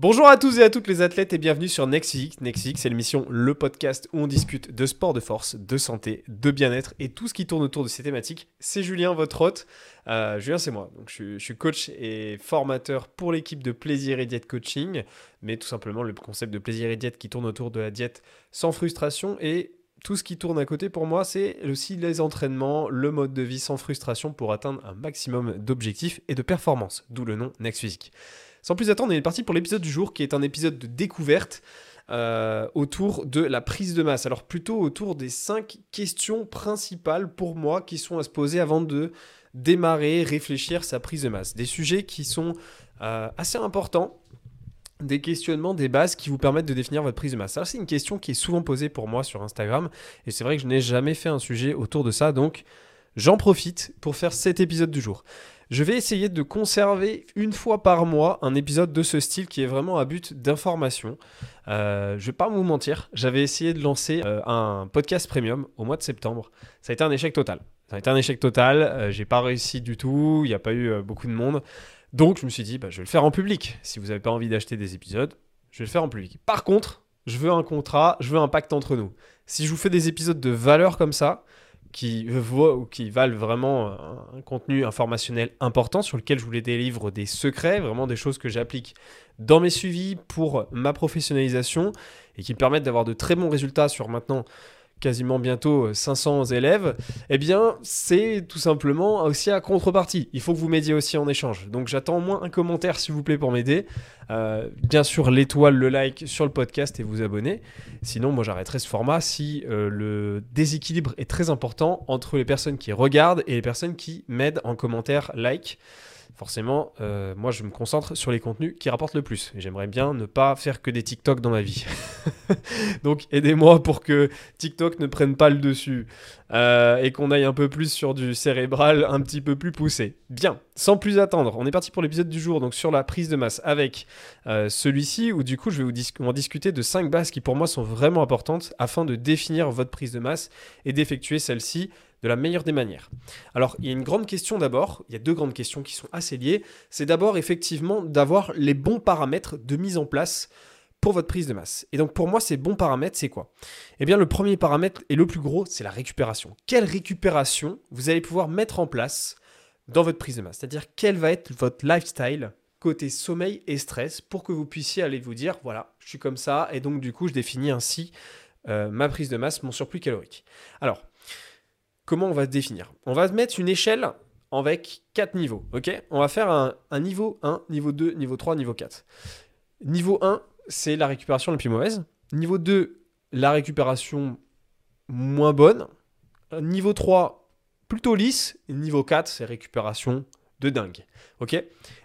Bonjour à tous et à toutes les athlètes et bienvenue sur NextX. NextX, c'est l'émission, le podcast où on discute de sport de force, de santé, de bien-être et tout ce qui tourne autour de ces thématiques. C'est Julien, votre hôte. Euh, Julien, c'est moi. Je, suis coach et formateur pour l'équipe de Plaisir et Diète Coaching, mais tout simplement le concept de Plaisir et Diète qui tourne autour de la diète sans frustration et tout ce qui tourne à côté pour moi, c'est aussi les entraînements, le mode de vie sans frustration pour atteindre un maximum d'objectifs et de performances, d'où le nom Next Physique. Sans plus attendre, on est parti pour l'épisode du jour qui est un épisode de découverte euh, autour de la prise de masse. Alors plutôt autour des cinq questions principales pour moi qui sont à se poser avant de démarrer, réfléchir sa prise de masse. Des sujets qui sont euh, assez importants des questionnements, des bases qui vous permettent de définir votre prise de masse. C'est une question qui est souvent posée pour moi sur Instagram, et c'est vrai que je n'ai jamais fait un sujet autour de ça, donc j'en profite pour faire cet épisode du jour. Je vais essayer de conserver une fois par mois un épisode de ce style qui est vraiment à but d'information. Euh, je vais pas vous mentir, j'avais essayé de lancer euh, un podcast premium au mois de septembre. Ça a été un échec total. Ça a été un échec total. Euh, j'ai pas réussi du tout. Il n'y a pas eu euh, beaucoup de monde. Donc je me suis dit, bah, je vais le faire en public. Si vous n'avez pas envie d'acheter des épisodes, je vais le faire en public. Par contre, je veux un contrat, je veux un pacte entre nous. Si je vous fais des épisodes de valeur comme ça, qui, qui valent vraiment un contenu informationnel important sur lequel je vous les délivre des secrets, vraiment des choses que j'applique dans mes suivis pour ma professionnalisation et qui me permettent d'avoir de très bons résultats sur maintenant quasiment bientôt 500 euh, élèves, eh bien, c'est tout simplement aussi à contrepartie. Il faut que vous m'aidiez aussi en échange. Donc, j'attends au moins un commentaire, s'il vous plaît, pour m'aider. Euh, bien sûr, l'étoile, le like sur le podcast et vous abonner. Sinon, moi, j'arrêterai ce format si euh, le déséquilibre est très important entre les personnes qui regardent et les personnes qui m'aident en commentaire, like forcément, euh, moi je me concentre sur les contenus qui rapportent le plus. J'aimerais bien ne pas faire que des TikTok dans ma vie. Donc aidez-moi pour que TikTok ne prenne pas le dessus euh, et qu'on aille un peu plus sur du cérébral un petit peu plus poussé. Bien, sans plus attendre, on est parti pour l'épisode du jour, donc sur la prise de masse avec euh, celui-ci, où du coup je vais vous en discuter de 5 bases qui pour moi sont vraiment importantes afin de définir votre prise de masse et d'effectuer celle-ci de la meilleure des manières. Alors, il y a une grande question d'abord, il y a deux grandes questions qui sont assez liées. C'est d'abord effectivement d'avoir les bons paramètres de mise en place pour votre prise de masse. Et donc pour moi, ces bons paramètres, c'est quoi? Eh bien, le premier paramètre et le plus gros, c'est la récupération. Quelle récupération vous allez pouvoir mettre en place dans votre prise de masse? C'est-à-dire quel va être votre lifestyle côté sommeil et stress pour que vous puissiez aller vous dire, voilà, je suis comme ça, et donc du coup, je définis ainsi euh, ma prise de masse, mon surplus calorique. Alors, comment on va se définir On va mettre une échelle avec quatre niveaux. ok? On va faire un, niveau 1, niveau 2, niveau 3, niveau 4. Niveau 1, c'est la récupération la plus mauvaise. Niveau 2, la récupération moins bonne. Niveau 3, plutôt lisse. niveau 4, c'est récupération de dingue.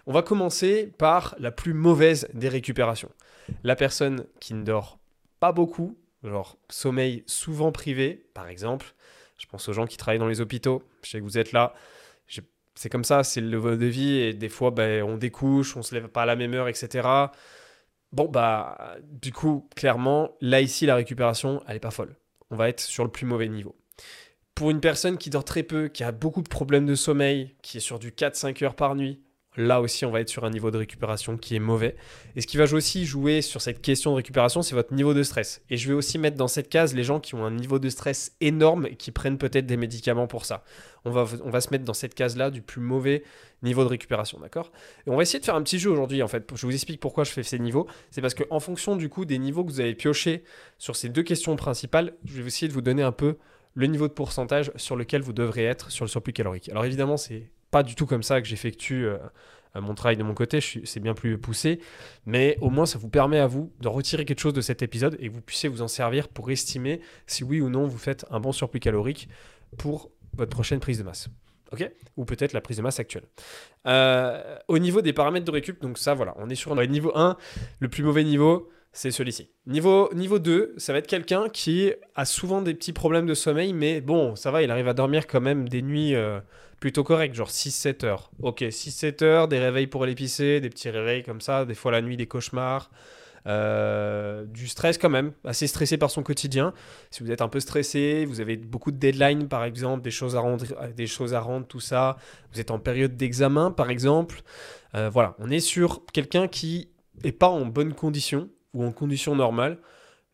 On va commencer par la plus mauvaise des récupérations. La personne qui ne dort pas beaucoup, genre sommeil souvent privé, par exemple, je pense aux gens qui travaillent dans les hôpitaux. Je sais que vous êtes là. C'est comme ça, c'est le mode de vie. Et des fois, ben, on découche, on se lève pas à la même heure, etc. Bon, bah, du coup, clairement, là, ici, la récupération, elle n'est pas folle. On va être sur le plus mauvais niveau. Pour une personne qui dort très peu, qui a beaucoup de problèmes de sommeil, qui est sur du 4-5 heures par nuit, Là aussi, on va être sur un niveau de récupération qui est mauvais. Et ce qui va aussi jouer sur cette question de récupération, c'est votre niveau de stress. Et je vais aussi mettre dans cette case les gens qui ont un niveau de stress énorme et qui prennent peut-être des médicaments pour ça. On va, se mettre dans cette case-là du plus mauvais niveau de récupération, d'accord? Et on va essayer de faire un petit jeu aujourd'hui, en fait. Je vous explique pourquoi je fais ces niveaux. C'est parce qu'en fonction du coup des niveaux que vous avez pioché sur ces deux questions principales, je vais essayer de vous donner un peu le niveau de pourcentage sur lequel vous devrez être sur le surplus calorique. Alors évidemment, c'est pas du tout comme ça que j'effectue euh, mon travail de mon côté, c'est bien plus poussé, mais au moins ça vous permet à vous de retirer quelque chose de cet épisode et que vous puissiez vous en servir pour estimer si oui ou non vous faites un bon surplus calorique pour votre prochaine prise de masse. Ok? Ou peut-être la prise de masse actuelle. Euh, au niveau des paramètres de récup, donc ça voilà, on est sur niveau 1, le plus mauvais niveau, c'est celui-ci. Niveau, niveau 2, ça va être quelqu'un qui a souvent des petits problèmes de sommeil, mais bon, ça va, il arrive à dormir quand même des nuits euh, plutôt correctes, genre 6-7 heures. Ok, 6-7 heures, des réveils pour l'épicer, des petits réveils comme ça, des fois la nuit, des cauchemars. Euh, du stress quand même, assez stressé par son quotidien. Si vous êtes un peu stressé, vous avez beaucoup de deadlines par exemple, des choses à rendre, des choses à rendre, tout ça. Vous êtes en période d'examen par exemple. Euh, voilà, on est sur quelqu'un qui est pas en bonne condition ou en condition normale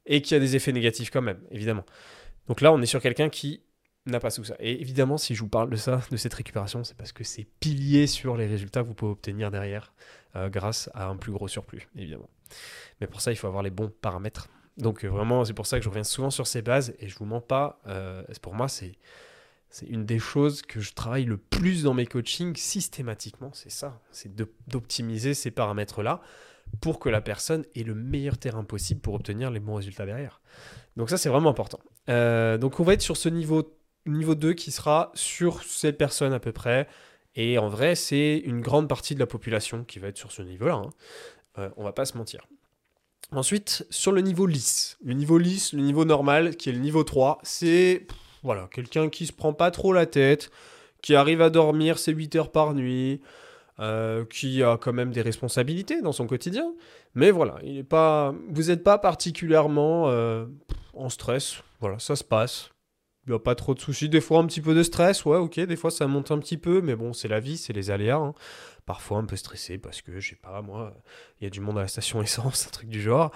et qui a des effets négatifs quand même, évidemment. Donc là, on est sur quelqu'un qui n'a pas tout ça. Et évidemment, si je vous parle de ça, de cette récupération, c'est parce que c'est pilier sur les résultats que vous pouvez obtenir derrière euh, grâce à un plus gros surplus, évidemment. Mais pour ça, il faut avoir les bons paramètres. Donc euh, vraiment, c'est pour ça que je reviens souvent sur ces bases et je vous mens pas. Euh, pour moi, c'est c'est une des choses que je travaille le plus dans mes coachings systématiquement. C'est ça, c'est d'optimiser ces paramètres-là pour que la personne ait le meilleur terrain possible pour obtenir les bons résultats derrière. Donc ça, c'est vraiment important. donc on va être sur ce niveau niveau 2 qui sera sur cette personne à peu près. Et en vrai, c'est une grande partie de la population qui va être sur ce niveau-là. Hein. Euh, on va pas se mentir. Ensuite, sur le niveau lisse. Le niveau lisse, le niveau normal, qui est le niveau 3, c'est voilà, quelqu'un qui se prend pas trop la tête, qui arrive à dormir ses 8 heures par nuit, euh, qui a quand même des responsabilités dans son quotidien. Mais voilà, il est pas, vous n'êtes pas particulièrement euh, en stress. Voilà, ça se passe. Il n'y a pas trop de soucis. Des fois, un petit peu de stress, ouais, ok. Des fois, ça monte un petit peu, mais bon, c'est la vie, c'est les aléas. Hein. Parfois, un peu stressé parce que, je sais pas, moi, il y a du monde à la station essence, un truc du genre.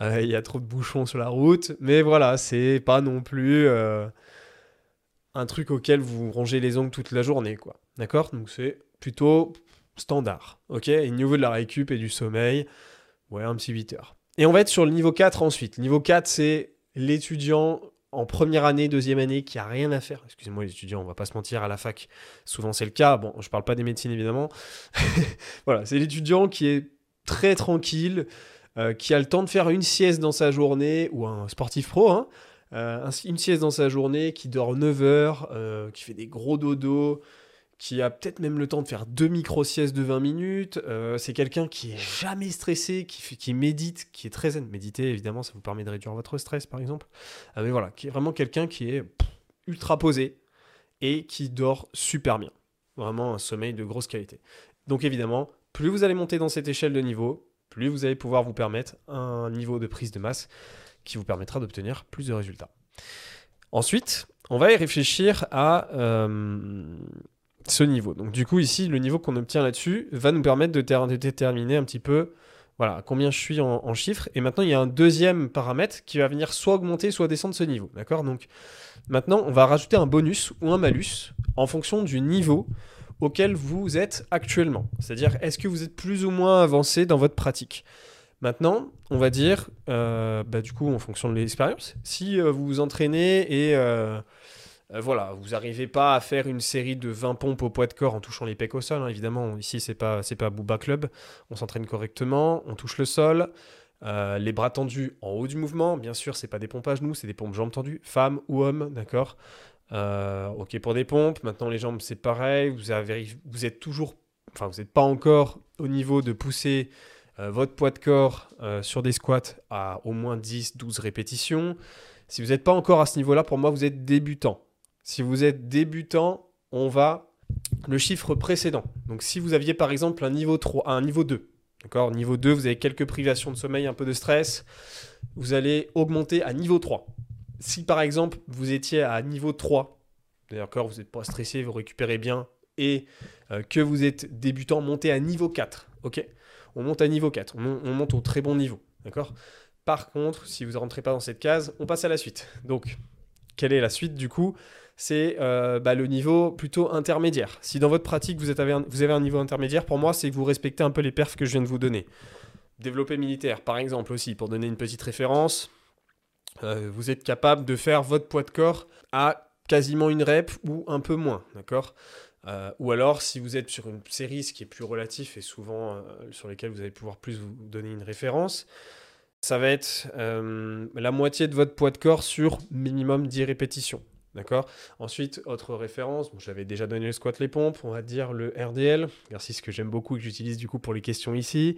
Euh, il y a trop de bouchons sur la route. Mais voilà, c'est pas non plus euh, un truc auquel vous rongez les ongles toute la journée, quoi. D'accord? Donc, c'est plutôt standard, ok? Et niveau de la récup et du sommeil, ouais, un petit 8 heures. Et on va être sur le niveau 4 ensuite. Le niveau 4, c'est l'étudiant en première année, deuxième année, qui a rien à faire. Excusez-moi les étudiants, on va pas se mentir, à la fac, souvent c'est le cas. Bon, je parle pas des médecines évidemment. voilà, c'est l'étudiant qui est très tranquille, euh, qui a le temps de faire une sieste dans sa journée, ou un sportif pro, hein, euh, une sieste dans sa journée, qui dort 9 heures, euh, qui fait des gros dodos, qui a peut-être même le temps de faire deux micro-siestes de 20 minutes. Euh, c'est quelqu'un qui est jamais stressé, qui, médite, qui est très zen. Méditer, évidemment, ça vous permet de réduire votre stress, par exemple. Euh, mais voilà, qui est vraiment quelqu'un qui est ultra posé et qui dort super bien. Vraiment un sommeil de grosse qualité. Donc évidemment, plus vous allez monter dans cette échelle de niveau, plus vous allez pouvoir vous permettre un niveau de prise de masse qui vous permettra d'obtenir plus de résultats. Ensuite, on va y réfléchir à euh, ce niveau. Donc du coup ici, le niveau qu'on obtient là-dessus va nous permettre de, déterminer un petit peu voilà, combien je suis en, chiffres. Et maintenant, il y a un deuxième paramètre qui va venir soit augmenter, soit descendre ce niveau. D'accord? Donc maintenant, on va rajouter un bonus ou un malus en fonction du niveau auquel vous êtes actuellement. C'est-à-dire, est-ce que vous êtes plus ou moins avancé dans votre pratique? Maintenant, on va dire, euh, bah, du coup, en fonction de l'expérience, si euh, vous vous entraînez et... Euh, euh, voilà, vous n'arrivez pas à faire une série de 20 pompes au poids de corps en touchant les pecs au sol. Hein, évidemment, ici, c'est pas, c'est pas Booba Club. On s'entraîne correctement, on touche le sol. Euh, les bras tendus en haut du mouvement, bien sûr, c'est pas des pompes à genoux, c'est des pompes jambes tendues, femme ou homme, d'accord euh, Ok pour des pompes. Maintenant, les jambes, c'est pareil. Vous êtes toujours, enfin, vous n'êtes pas encore au niveau de pousser votre poids de corps sur des squats à au moins 10-12 répétitions. Si vous n'êtes pas encore à ce niveau-là, pour moi, vous êtes débutant. Si vous êtes débutant, on va le chiffre précédent. Donc si vous aviez par exemple un niveau 3, un niveau 2, d'accord Niveau 2, vous avez quelques privations de sommeil, un peu de stress, vous allez augmenter à niveau 3. Si par exemple vous étiez à niveau 3, d'accord, vous n'êtes pas stressé, vous récupérez bien, et euh, que vous êtes débutant, montez à niveau 4, ok? On monte à niveau 4, on, on monte au très bon niveau, d'accord? Par contre, si vous ne rentrez pas dans cette case, on passe à la suite. Donc, quelle est la suite du coup? C'est euh, bah, le niveau plutôt intermédiaire. Si dans votre pratique vous, avez un, niveau intermédiaire, pour moi, c'est que vous respectez un peu les perfs que je viens de vous donner. Développer militaire, par exemple, aussi, pour donner une petite référence, euh, vous êtes capable de faire votre poids de corps à quasiment une rep ou un peu moins, d'accord? Euh, Ou alors, si vous êtes sur une série, ce qui est plus relatif et souvent sur lesquels vous allez pouvoir plus vous donner une référence, ça va être la moitié de votre poids de corps sur minimum 10 répétitions. D'accord Ensuite, autre référence, j'avais déjà donné le squat les pompes, on va dire le RDL, exercice que j'aime beaucoup et que j'utilise du coup pour les questions ici.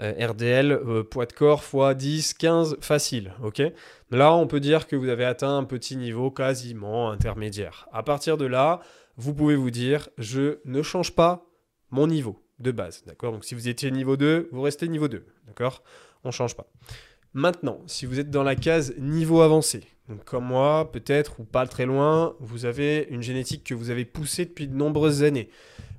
Euh, RDL, euh, poids de corps x 10, 15, facile, ok Là, on peut dire que vous avez atteint un petit niveau quasiment intermédiaire. À partir de là, vous pouvez vous dire, je ne change pas mon niveau de base, d'accord Donc si vous étiez niveau 2, vous restez niveau 2, d'accord On ne change pas. Maintenant, si vous êtes dans la case niveau avancé, donc comme moi, peut-être, ou pas très loin, vous avez une génétique que vous avez poussée depuis de nombreuses années.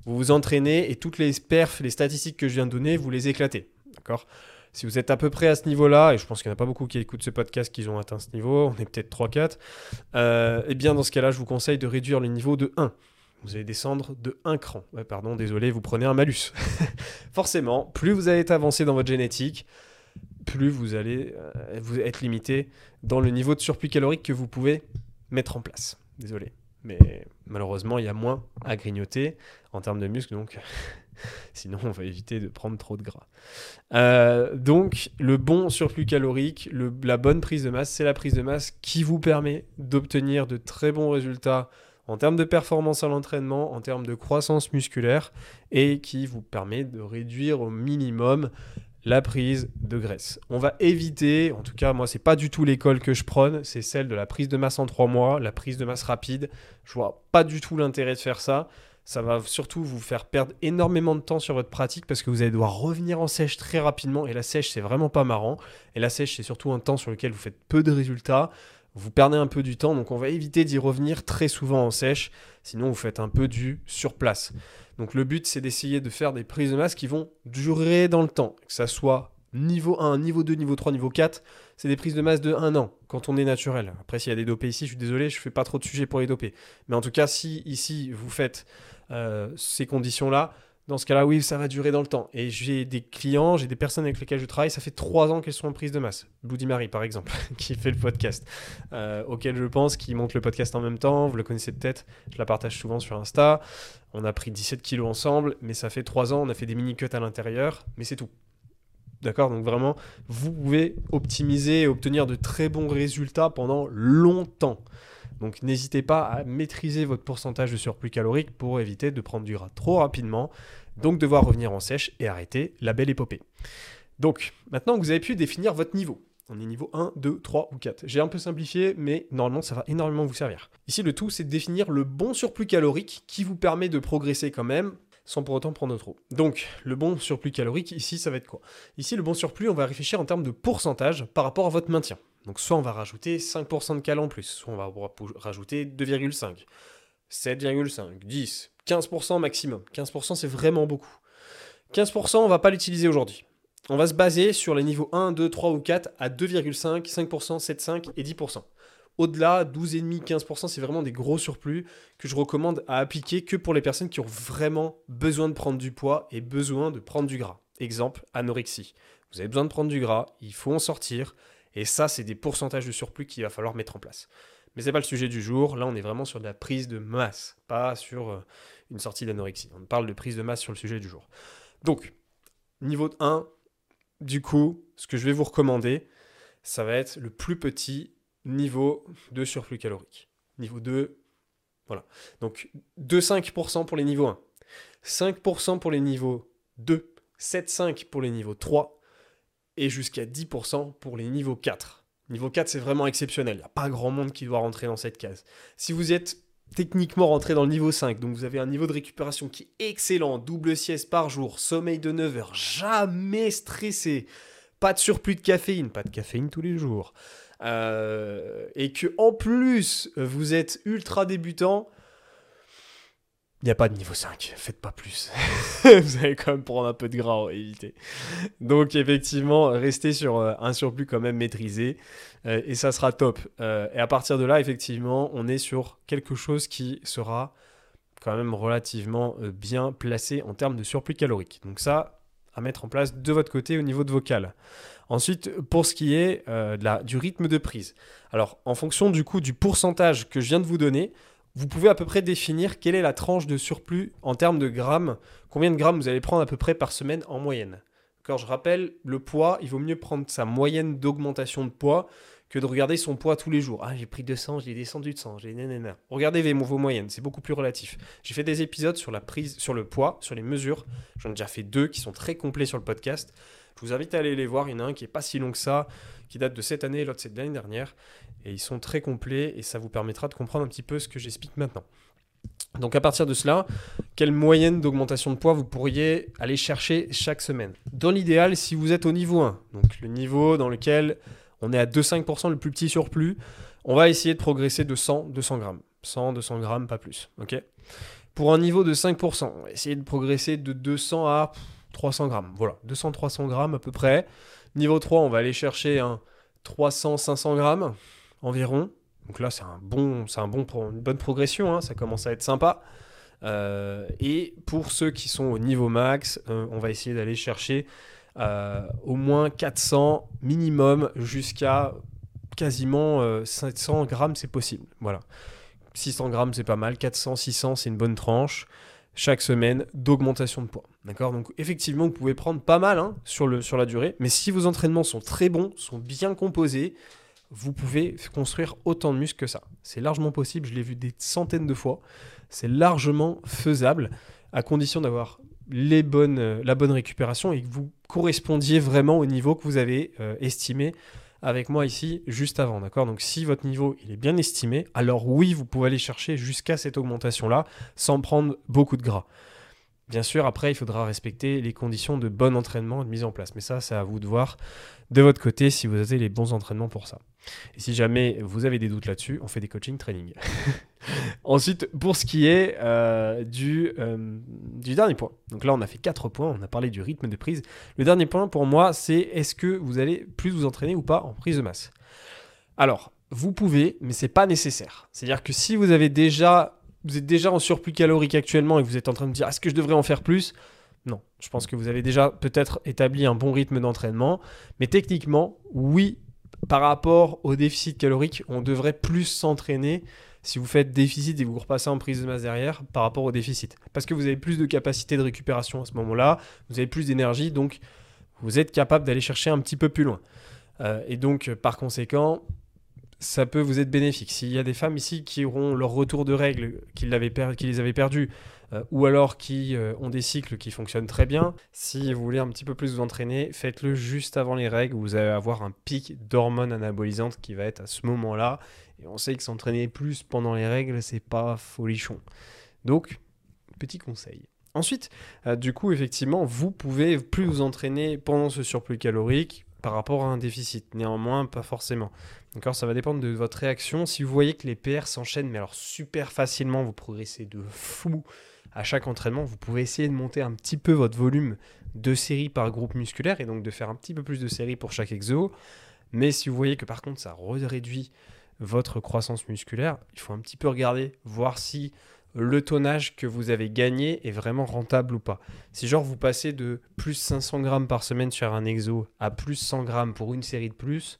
Vous vous entraînez et toutes les perfs, les statistiques que je viens de donner, vous les éclatez. D'accord? Si vous êtes à peu près à ce niveau-là, et je pense qu'il n'y en a pas beaucoup qui écoutent ce podcast qui ont atteint ce niveau, on est peut-être 3-4, euh, eh bien dans ce cas-là, je vous conseille de réduire le niveau de 1. Vous allez descendre de 1 cran. pardon, désolé, vous prenez un malus. Forcément, plus vous allez avancé dans votre génétique, plus vous allez euh, vous être limité dans le niveau de surplus calorique que vous pouvez mettre en place. Désolé. Mais malheureusement, il y a moins à grignoter en termes de muscles, donc sinon on va éviter de prendre trop de gras. Euh, donc le bon surplus calorique, la bonne prise de masse, c'est la prise de masse qui vous permet d'obtenir de très bons résultats en termes de performance à l'entraînement, en termes de croissance musculaire, et qui vous permet de réduire au minimum la prise de graisse. On va éviter, en tout cas moi c'est pas du tout l'école que je prône, c'est celle de la prise de masse en trois mois, la prise de masse rapide. Je vois pas du tout l'intérêt de faire ça. Ça va surtout vous faire perdre énormément de temps sur votre pratique parce que vous allez devoir revenir en sèche très rapidement et la sèche c'est vraiment pas marrant. Et la sèche c'est surtout un temps sur lequel vous faites peu de résultats. Vous perdez un peu du temps donc on va éviter d'y revenir très souvent en sèche. Sinon vous faites un peu du sur place. Donc le but, c'est d'essayer de faire des prises de masse qui vont durer dans le temps, que ça soit niveau 1, niveau 2, niveau 3, niveau 4, c'est des prises de masse de 1 an quand on est naturel. Après, s'il y a des dopés ici, je suis désolé, je ne fais pas trop de sujets pour les dopés. Mais en tout cas, si ici vous faites euh, ces conditions-là, dans ce cas-là, oui, ça va durer dans le temps. Et j'ai des clients, j'ai des personnes avec lesquelles je travaille, ça fait trois ans qu'elles sont en prise de masse. Bloody Mary, par exemple, qui fait le podcast, euh, auquel je pense, qui monte le podcast en même temps. Vous le connaissez peut-être, je la partage souvent sur Insta. On a pris 17 kilos ensemble, mais ça fait trois ans, on a fait des mini-cuts à l'intérieur, mais c'est tout. D'accord? Donc vraiment, vous pouvez optimiser et obtenir de très bons résultats pendant longtemps. Donc n'hésitez pas à maîtriser votre pourcentage de surplus calorique pour éviter de prendre du gras trop rapidement, donc devoir revenir en sèche et arrêter la belle épopée. Donc maintenant que vous avez pu définir votre niveau, on est niveau 1, 2, 3 ou 4. J'ai un peu simplifié, mais normalement ça va énormément vous servir. Ici le tout c'est de définir le bon surplus calorique qui vous permet de progresser quand même sans pour autant prendre trop. Donc, le bon surplus calorique, ici, ça va être quoi? Ici, le bon surplus, on va réfléchir en termes de pourcentage par rapport à votre maintien. Donc soit on va rajouter 5% de cal en plus, soit on va rajouter 2,5, 7,5, 10, 15% maximum. 15% c'est vraiment beaucoup. 15% on va pas l'utiliser aujourd'hui. On va se baser sur les niveaux 1, 2, 3 ou 4 à 2,5, 5%, 7,5 et 10%. Au-delà, 12,5%, 15%, c'est vraiment des gros surplus que je recommande à appliquer que pour les personnes qui ont vraiment besoin de prendre du poids et besoin de prendre du gras. Exemple, anorexie. Vous avez besoin de prendre du gras, il faut en sortir. Et ça, c'est des pourcentages de surplus qu'il va falloir mettre en place. Mais ce n'est pas le sujet du jour. Là, on est vraiment sur de la prise de masse, pas sur euh, une sortie d'anorexie. On parle de prise de masse sur le sujet du jour. Donc, niveau 1, du coup, ce que je vais vous recommander, ça va être le plus petit niveau de surplus calorique. Niveau 2, voilà. Donc 2,5% pour les niveaux 1, 5% pour les niveaux 2, 7,5% pour les niveaux 3 et jusqu'à 10% pour les niveaux 4. Niveau 4, c'est vraiment exceptionnel. Il n'y a pas grand monde qui doit rentrer dans cette case. Si vous êtes techniquement rentré dans le niveau 5, donc vous avez un niveau de récupération qui est excellent, double sieste par jour, sommeil de 9 heures, jamais stressé, pas de surplus de caféine, pas de caféine tous les jours, euh, et que en plus vous êtes ultra débutant, il n'y a pas de niveau 5, faites pas plus. vous allez quand même prendre un peu de gras, éviter. Donc effectivement, restez sur euh, un surplus quand même maîtrisé euh, et ça sera top. et à partir de là, effectivement, on est sur quelque chose qui sera quand même relativement bien placé en termes de surplus calorique. Donc ça, à mettre en place de votre côté au niveau de vocal. Ensuite, pour ce qui est euh, de la, du rythme de prise. Alors, en fonction du coup du pourcentage que je viens de vous donner, vous pouvez à peu près définir quelle est la tranche de surplus en termes de grammes, combien de grammes vous allez prendre à peu près par semaine en moyenne? Quand je rappelle, le poids, il vaut mieux prendre sa moyenne d'augmentation de poids que de regarder son poids tous les jours. Ah, j'ai pris 200, j'ai descendu de 100, j'ai nanana. Regardez vos, moyennes, c'est beaucoup plus relatif. J'ai fait des épisodes sur la prise, sur le poids, sur les mesures. J'en ai déjà fait deux qui sont très complets sur le podcast. Je vous invite à aller les voir. Il y en a un qui est pas si long que ça, qui date de cette année, l'autre c'est de l'année dernière. Et ils sont très complets et ça vous permettra de comprendre un petit peu ce que j'explique maintenant. Donc à partir de cela, quelle moyenne d'augmentation de poids vous pourriez aller chercher chaque semaine? Dans l'idéal, si vous êtes au niveau 1, donc le niveau dans lequel on est à 2,5% le plus petit surplus, on va essayer de progresser de 100, 200 grammes. 100, 200 grammes, pas plus. Pour un niveau de 5%, on essayer de progresser de 200 à 300 grammes. Voilà, 200-300 grammes à peu près. Niveau 3, on va aller chercher un 300-500 grammes environ. Donc là, c'est un bon, c'est une bonne progression, hein. ça commence à être sympa. Euh, et pour ceux qui sont au niveau max, euh, on va essayer d'aller chercher euh, au moins 400 minimum jusqu'à quasiment 700 grammes, c'est possible. Voilà. 600 grammes, c'est pas mal. 400, 600, c'est une bonne tranche chaque semaine d'augmentation de poids. D'accord? Donc effectivement, vous pouvez prendre pas mal hein, sur, le, la durée, mais si vos entraînements sont très bons, sont bien composés, vous pouvez construire autant de muscles que ça. C'est largement possible, je l'ai vu des centaines de fois. C'est largement faisable, à condition d'avoir euh, la bonne récupération et que vous correspondiez vraiment au niveau que vous avez euh, estimé avec moi ici juste avant, d'accord? Donc si votre niveau il est bien estimé, alors oui, vous pouvez aller chercher jusqu'à cette augmentation-là sans prendre beaucoup de gras. Bien sûr, après, il faudra respecter les conditions de bon entraînement et de mise en place. Mais ça, c'est à vous de voir de votre côté si vous avez les bons entraînements pour ça. Et si jamais vous avez des doutes là-dessus, on fait des coaching training. Ensuite, pour ce qui est euh, du, euh, du dernier point. Donc là, on a fait quatre points, on a parlé du rythme de prise. Le dernier point pour moi, c'est est-ce que vous allez plus vous entraîner ou pas en prise de masse? Alors, vous pouvez, mais c'est pas nécessaire. C'est-à-dire que si vous avez déjà vous êtes déjà en surplus calorique actuellement et vous êtes en train de dire est-ce que je devrais en faire plus? Non, je pense que vous avez déjà peut-être établi un bon rythme d'entraînement, mais techniquement, oui, par rapport au déficit calorique, on devrait plus s'entraîner si vous faites déficit et vous repassez en prise de masse derrière par rapport au déficit. Parce que vous avez plus de capacité de récupération à ce moment-là, vous avez plus d'énergie, donc vous êtes capable d'aller chercher un petit peu plus loin. Euh, et donc, par conséquent, ça peut vous être bénéfique. S'il y a des femmes ici qui auront leur retour de règles, qui, qui les avaient perdus, euh, ou alors qui euh, ont des cycles qui fonctionnent très bien, si vous voulez un petit peu plus vous entraîner, faites-le juste avant les règles. Vous allez avoir un pic d'hormones anabolisantes qui va être à ce moment-là. Et on sait que s'entraîner plus pendant les règles, c'est pas folichon. Donc, petit conseil. Ensuite, euh, du coup, effectivement, vous pouvez plus vous entraîner pendant ce surplus calorique par rapport à un déficit. Néanmoins, pas forcément. D'accord Ça va dépendre de votre réaction. Si vous voyez que les PR s'enchaînent, mais alors super facilement, vous progressez de fou à chaque entraînement, vous pouvez essayer de monter un petit peu votre volume de séries par groupe musculaire et donc de faire un petit peu plus de séries pour chaque exo. Mais si vous voyez que par contre ça réduit votre croissance musculaire, il faut un petit peu regarder, voir si le tonnage que vous avez gagné est vraiment rentable ou pas. Si genre vous passez de plus 500 grammes par semaine sur un exo à plus 100 grammes pour une série de plus,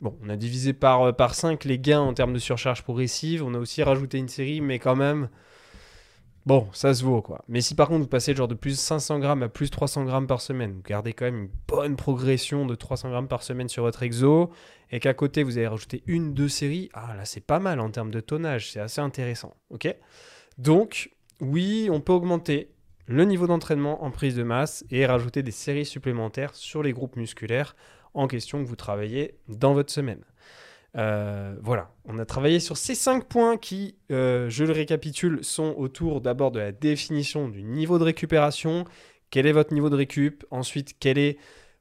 Bon, on a divisé par, euh, par 5 les gains en termes de surcharge progressive. On a aussi rajouté une série, mais quand même, bon, ça se vaut quoi. Mais si par contre vous passez genre de plus 500 grammes à plus 300 grammes par semaine, vous gardez quand même une bonne progression de 300 grammes par semaine sur votre exo, et qu'à côté vous avez rajouté une, deux séries, ah là c'est pas mal en termes de tonnage, c'est assez intéressant. Ok? Donc, oui, on peut augmenter le niveau d'entraînement en prise de masse et rajouter des séries supplémentaires sur les groupes musculaires en question que vous travaillez dans votre semaine. Euh, voilà, on a travaillé sur ces cinq points qui, euh, je le récapitule, sont autour d'abord de la définition du niveau de récupération. Quel est votre niveau de récup? Ensuite, quel est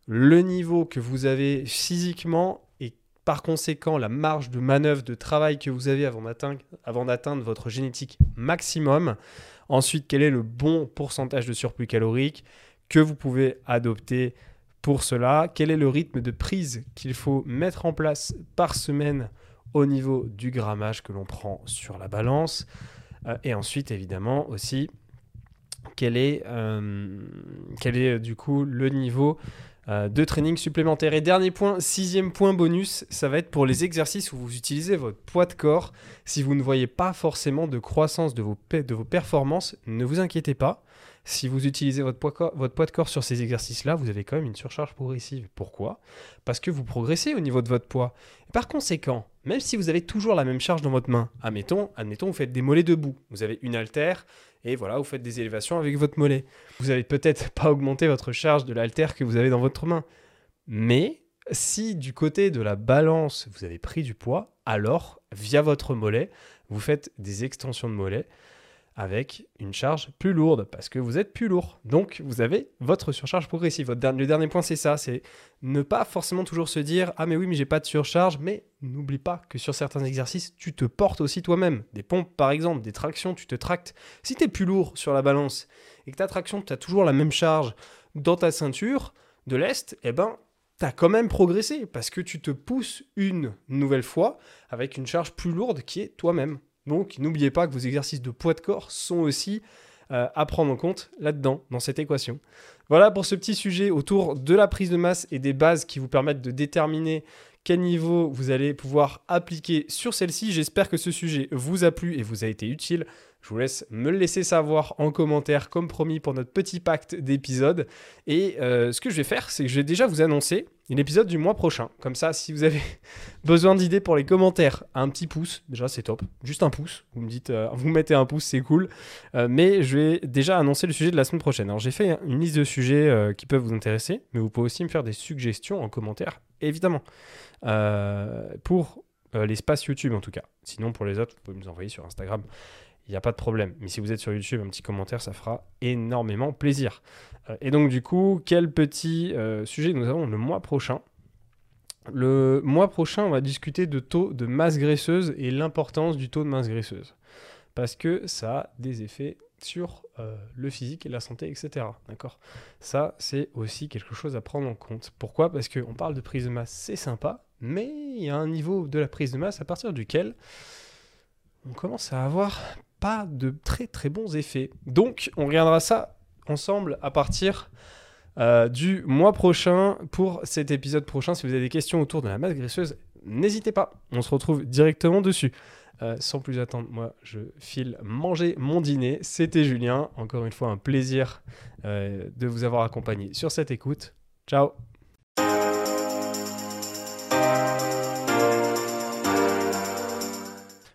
le niveau que vous avez physiquement? Et par conséquent la marge de manœuvre de travail que vous avez avant d'atteindre votre génétique maximum. Ensuite, quel est le bon pourcentage de surplus calorique que vous pouvez adopter pour cela, quel est le rythme de prise qu'il faut mettre en place par semaine au niveau du grammage que l'on prend sur la balance euh, Et ensuite, évidemment, aussi, quel est, euh, est du coup le niveau euh, de training supplémentaire? Et dernier point, sixième point bonus, ça va être pour les exercices où vous utilisez votre poids de corps. Si vous ne voyez pas forcément de croissance de vos performances, ne vous inquiétez pas. Si vous utilisez votre poids, de corps sur ces exercices-là, vous avez quand même une surcharge progressive. Pourquoi? Parce que vous progressez au niveau de votre poids. par conséquent, même si vous avez toujours la même charge dans votre main, admettons, admettons vous faites des mollets debout, vous avez une haltère et voilà, vous faites des élévations avec votre mollet. Vous n'avez peut-être pas augmenté votre charge de l'haltère que vous avez dans votre main. Mais si du côté de la balance, vous avez pris du poids, alors via votre mollet, vous faites des extensions de mollet avec une charge plus lourde parce que vous êtes plus lourd. Donc vous avez votre surcharge progressive. Le dernier point c'est ça, c'est ne pas forcément toujours se dire ah mais oui mais j'ai pas de surcharge, mais n'oublie pas que sur certains exercices tu te portes aussi toi-même. Des pompes par exemple, des tractions, tu te tractes. Si tu es plus lourd sur la balance et que ta traction tu as toujours la même charge dans ta ceinture de l'est, eh ben tu as quand même progressé parce que tu te pousses une nouvelle fois avec une charge plus lourde qui est toi-même. Donc n'oubliez pas que vos exercices de poids de corps sont aussi euh, à prendre en compte là-dedans, dans cette équation. Voilà pour ce petit sujet autour de la prise de masse et des bases qui vous permettent de déterminer quel niveau vous allez pouvoir appliquer sur celle-ci. J'espère que ce sujet vous a plu et vous a été utile. Je vous laisse me le laisser savoir en commentaire, comme promis pour notre petit pacte d'épisodes. Et euh, ce que je vais faire, c'est que je vais déjà vous annoncer l'épisode du mois prochain. Comme ça, si vous avez besoin d'idées pour les commentaires, un petit pouce, déjà c'est top. Juste un pouce. Vous me dites, euh, vous mettez un pouce, c'est cool. Euh, mais je vais déjà annoncer le sujet de la semaine prochaine. Alors j'ai fait une liste de sujets qui peuvent vous intéresser, mais vous pouvez aussi me faire des suggestions en commentaire, évidemment. pour l'espace YouTube en tout cas. Sinon, pour les autres, vous pouvez me les envoyer sur Instagram il n'y a pas de problème. Mais si vous êtes sur YouTube, un petit commentaire, ça fera énormément plaisir. Euh, et donc du coup, quel petit euh, sujet nous avons le mois prochain? Le mois prochain, on va discuter de taux de masse graisseuse et l'importance du taux de masse graisseuse. Parce que ça a des effets sur euh, le physique et la santé, etc. D'accord? Ça, c'est aussi quelque chose à prendre en compte. Pourquoi? Parce qu'on parle de prise de masse, c'est sympa, mais il y a un niveau de la prise de masse à partir duquel on commence à avoir pas de très très bons effets. Donc on regardera ça ensemble à partir euh, du mois prochain pour cet épisode prochain. Si vous avez des questions autour de la masse graisseuse, n'hésitez pas, on se retrouve directement dessus. Euh, sans plus attendre, moi je file manger mon dîner. C'était Julien, encore une fois un plaisir euh, de vous avoir accompagné sur cette écoute. Ciao